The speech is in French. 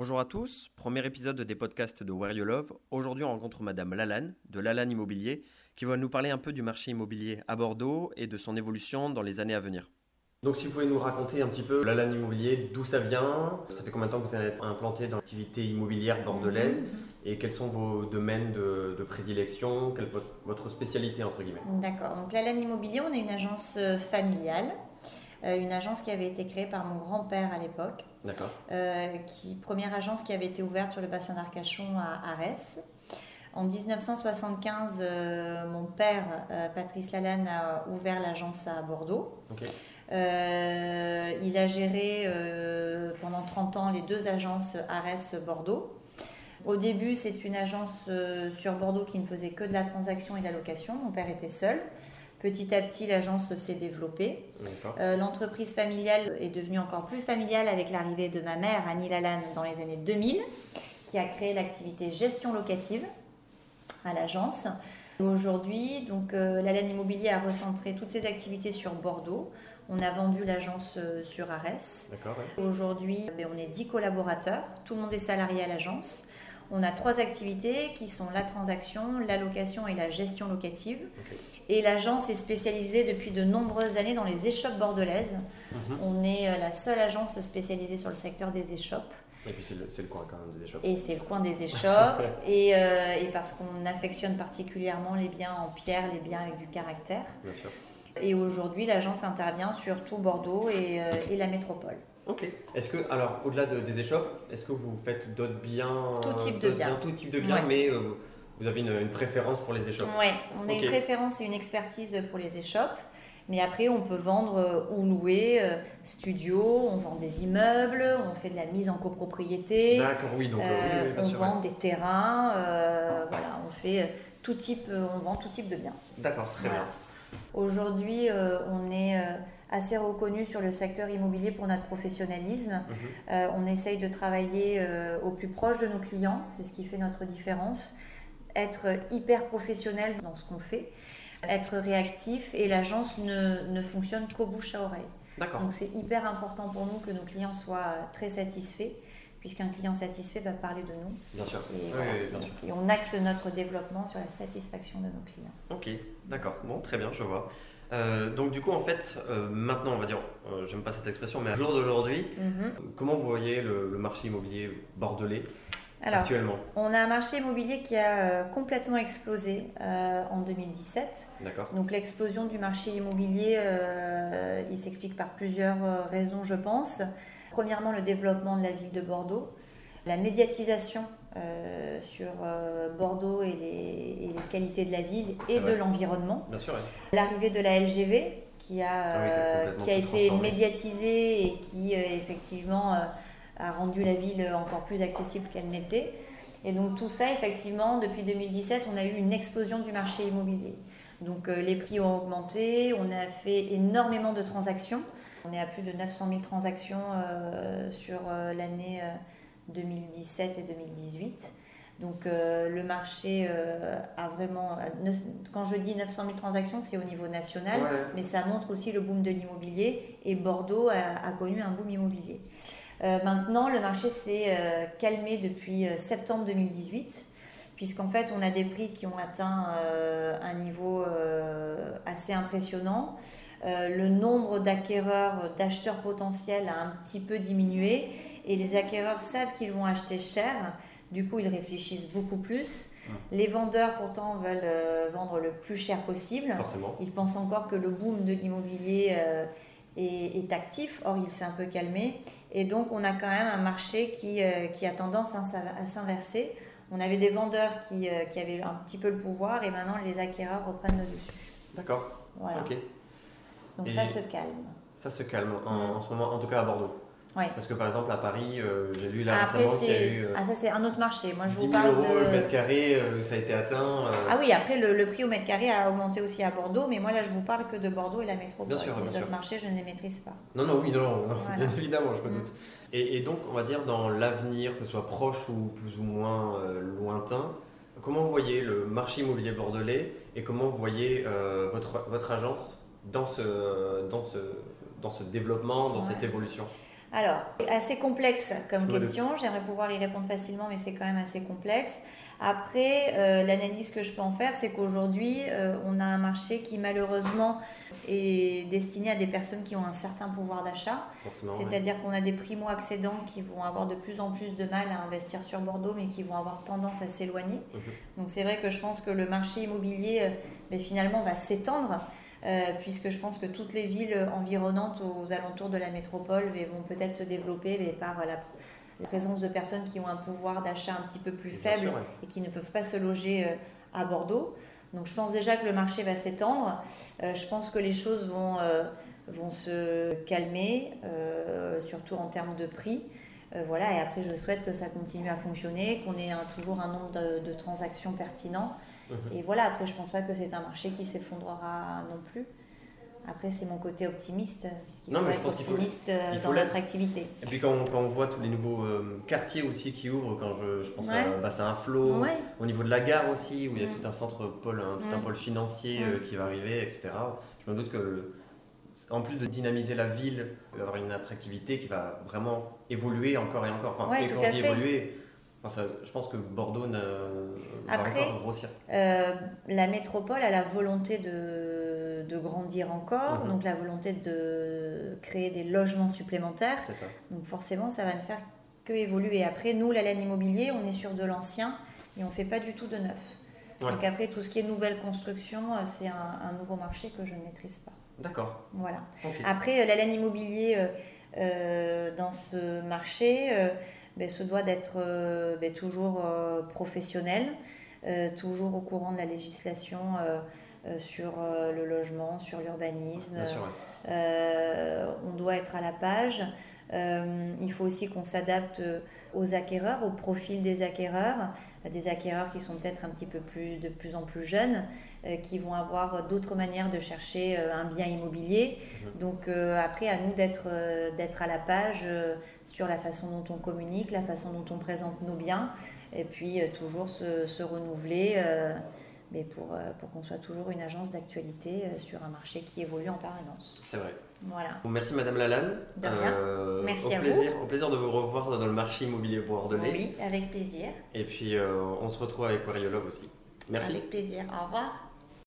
Bonjour à tous, premier épisode des podcasts de Where You Love. Aujourd'hui, on rencontre Madame Lalanne de Lalanne Immobilier qui va nous parler un peu du marché immobilier à Bordeaux et de son évolution dans les années à venir. Donc, si vous pouvez nous raconter un petit peu Lalanne Immobilier, d'où ça vient, ça fait combien de temps que vous êtes implanté dans l'activité immobilière bordelaise et quels sont vos domaines de, prédilection, quelle est votre, votre spécialité entre guillemets? D'accord, donc Lalanne Immobilier, on est une agence euh, familiale. Euh, une agence qui avait été créée par mon grand-père à l'époque. D'accord. Euh, qui, première agence qui avait été ouverte sur le bassin d'Arcachon à Arès. En 1975, euh, mon père, Patrice Lalanne, a ouvert l'agence à Bordeaux. il a géré pendant 30 ans les deux agences Arès-Bordeaux. Au début, c'est une agence sur Bordeaux qui ne faisait que de la transaction et de la location. Mon père était seul. Petit à petit, l'agence s'est développée. Euh, l'entreprise familiale est devenue encore plus familiale avec l'arrivée de ma mère, Annie Lalanne, dans les années 2000, qui a créé l'activité gestion locative à l'agence. Aujourd'hui, donc euh, Lalanne Immobilier a recentré toutes ses activités sur Bordeaux. On a vendu l'agence euh, sur Arès. Aujourd'hui, ben, on est 10 collaborateurs. Tout le monde est salarié à l'agence. On a trois activités qui sont la transaction, la location et la gestion locative. Et l'agence est spécialisée depuis de nombreuses années dans les échoppes bordelaises. Mhm. On est euh, la seule agence spécialisée sur le secteur des échoppes. Et puis c'est le, coin quand même des échoppes. Et c'est le coin des échoppes. et, euh, et, parce qu'on affectionne particulièrement les biens en pierre, les biens avec du caractère. Bien sûr. Et aujourd'hui, l'agence intervient sur tout Bordeaux et, euh, et la métropole. Ok. Est-ce que, alors, au-delà des échoppes, est-ce que vous faites d'autres biens Tout type de biens. Tout type de biens, mais euh, vous avez une, préférence pour les échoppes Oui, on a une préférence et une expertise pour les échoppes. Mais après, on peut vendre euh, ou louer euh, studio, on vend des immeubles, on fait de la mise en copropriété. D'accord, oui, donc on vend des terrains, voilà, on fait tout type, on vend tout type de biens. D'accord, très bien. Aujourd'hui, on est assez reconnu sur le secteur immobilier pour notre professionnalisme. Mhm. Euh, on essaye de travailler euh, au plus proche de nos clients, c'est ce qui fait notre différence. Être hyper professionnel dans ce qu'on fait, être réactif et l'agence ne, ne fonctionne qu'au bouche à oreille. Donc c'est hyper important pour nous que nos clients soient très satisfaits puisqu'un client satisfait va parler de nous. Bien sûr. Et, on axe notre développement sur la satisfaction de nos clients. Ok, d'accord. Bon, très bien, je vois. Euh, donc du coup, en fait, euh, maintenant, on va dire, euh, j'aime pas cette expression, mais à jour d'aujourd'hui, mhm. comment vous voyez le, marché immobilier bordelais actuellement? On a un marché immobilier qui a complètement explosé en 2017. D'accord. Donc l'explosion du marché immobilier, il s'explique par plusieurs raisons, je pense. Premièrement, le développement de la ville de Bordeaux, la médiatisation euh, sur euh, Bordeaux et les, qualités de la ville et de l'environnement. L'arrivée de la LGV qui a, ah euh, qui a été médiatisée et qui effectivement a rendu la ville encore plus accessible qu'elle n'était. Et donc tout ça, effectivement, depuis 2017, on a eu une explosion du marché immobilier. Donc les prix ont augmenté, on a fait énormément de transactions. On est à plus de 900 000 transactions sur l'année 2017 et 2018. Donc euh, le marché euh, a vraiment, quand je dis 900 000 transactions, c'est au niveau national, mais ça montre aussi le boom de l'immobilier et Bordeaux a, connu un boom immobilier. Euh, maintenant, le marché s'est calmé depuis septembre 2018, puisqu'en fait, on a des prix qui ont atteint un niveau assez impressionnant. Le nombre d'acquéreurs, d'acheteurs potentiels a un petit peu diminué et les acquéreurs savent qu'ils vont acheter cher. Du coup, ils réfléchissent beaucoup plus. Les vendeurs, pourtant, veulent euh, vendre le plus cher possible. Forcément. Ils pensent encore que le boom de l'immobilier euh, est, actif. Or, il s'est un peu calmé. Et donc, on a quand même un marché qui, euh, qui a tendance à s'inverser. On avait des vendeurs qui, qui, avaient un petit peu le pouvoir et maintenant, les acquéreurs reprennent le dessus. D'accord. Voilà. Donc, ça se calme. Ça se calme en, en ce moment, en tout cas à Bordeaux. Parce que par exemple à Paris, euh, j'ai lu là ah, récemment qu'il y a eu. Euh, ah, ça c'est un autre marché. Moi je 10 000 parle euros le mètre carré, euh, ça a été atteint. Ah oui, après le, prix au mètre carré a augmenté aussi à Bordeaux, mais moi là je vous parle que de Bordeaux et la métropole. Bien sûr, les autres marchés, je ne les maîtrise pas. Non, non, oui, non, bien évidemment, je me doute. Mm. Et, donc, on va dire dans l'avenir, que ce soit proche ou plus ou moins lointain, comment vous voyez le marché immobilier bordelais et comment vous voyez votre, votre agence? Dans ce, dans ce, dans ce développement, dans cette évolution Alors, assez complexe comme question. J'aimerais pouvoir y répondre facilement, mais c'est quand même assez complexe. Après, euh, l'analyse que je peux en faire, c'est qu'aujourd'hui, euh, on a un marché qui malheureusement est destiné à des personnes qui ont un certain pouvoir d'achat. C'est-à-dire qu'on a des primo-accédants qui vont avoir de plus en plus de mal à investir sur Bordeaux, mais qui vont avoir tendance à s'éloigner. Mhm. Donc c'est vrai que je pense que le marché immobilier, euh, ben, finalement, va s'étendre. Puisque je pense que toutes les villes environnantes aux alentours de la métropole vont peut-être se développer mais par la, présence de personnes qui ont un pouvoir d'achat un petit peu plus faible et qui ne peuvent pas se loger euh, à Bordeaux. Donc je pense déjà que le marché va s'étendre. Euh, je pense que les choses vont, euh, vont se calmer, surtout en termes de prix. voilà, et après je souhaite que ça continue à fonctionner, qu'on ait toujours un nombre de, transactions pertinents. Mhm. Et voilà, après je ne pense pas que c'est un marché qui s'effondrera non plus. Après, c'est mon côté optimiste, puisqu'il faut être optimiste euh, dans notre activité. Et puis quand on, voit tous les nouveaux euh, quartiers aussi qui ouvrent, quand je, je pense à Bassin un Flot, au niveau de la gare aussi, où il y a mm. tout un centre pôle, tout un mm. pôle financier euh, mm. qui va arriver, etc. Je me doute que en plus de dynamiser la ville, il va y avoir une attractivité qui va vraiment évoluer encore et encore. Enfin, et quand je dis évoluer, Enfin, je pense que Bordeaux ne, va encore grossir. la métropole a la volonté de de, grandir encore, mhm. donc la volonté de créer des logements supplémentaires. Donc forcément, ça va ne faire que évoluer. Après, nous, la laine immobilier, on est sur de l'ancien et on ne fait pas du tout de neuf. Donc après, tout ce qui est nouvelle construction, euh, c'est un, nouveau marché que je ne maîtrise pas. D'accord. Voilà. Après, euh, la laine immobilier euh, dans ce marché ben, se doit d'être ben, toujours professionnel, toujours au courant de la législation euh, sur euh, le logement, sur l'urbanisme. Euh, on doit être à la page. Il faut aussi qu'on s'adapte aux acquéreurs, au profil des acquéreurs, des acquéreurs qui sont peut-être un petit peu plus, de plus en plus jeunes, qui vont avoir d'autres manières de chercher un bien immobilier. Mhm. Donc après, à nous d'être d'être à la page sur la façon dont on communique, la façon dont on présente nos biens, et puis toujours se, se renouveler mais pour, euh, pour qu'on soit toujours une agence d'actualité euh, sur un marché qui évolue en permanence. C'est vrai. Voilà. merci Madame Lalanne. De rien. Euh, merci au à plaisir, vous. Au plaisir de vous revoir dans le marché immobilier bordelais. Oui, avec plaisir. Et puis on se retrouve avec Wariolove aussi. Merci. Avec plaisir. Au revoir.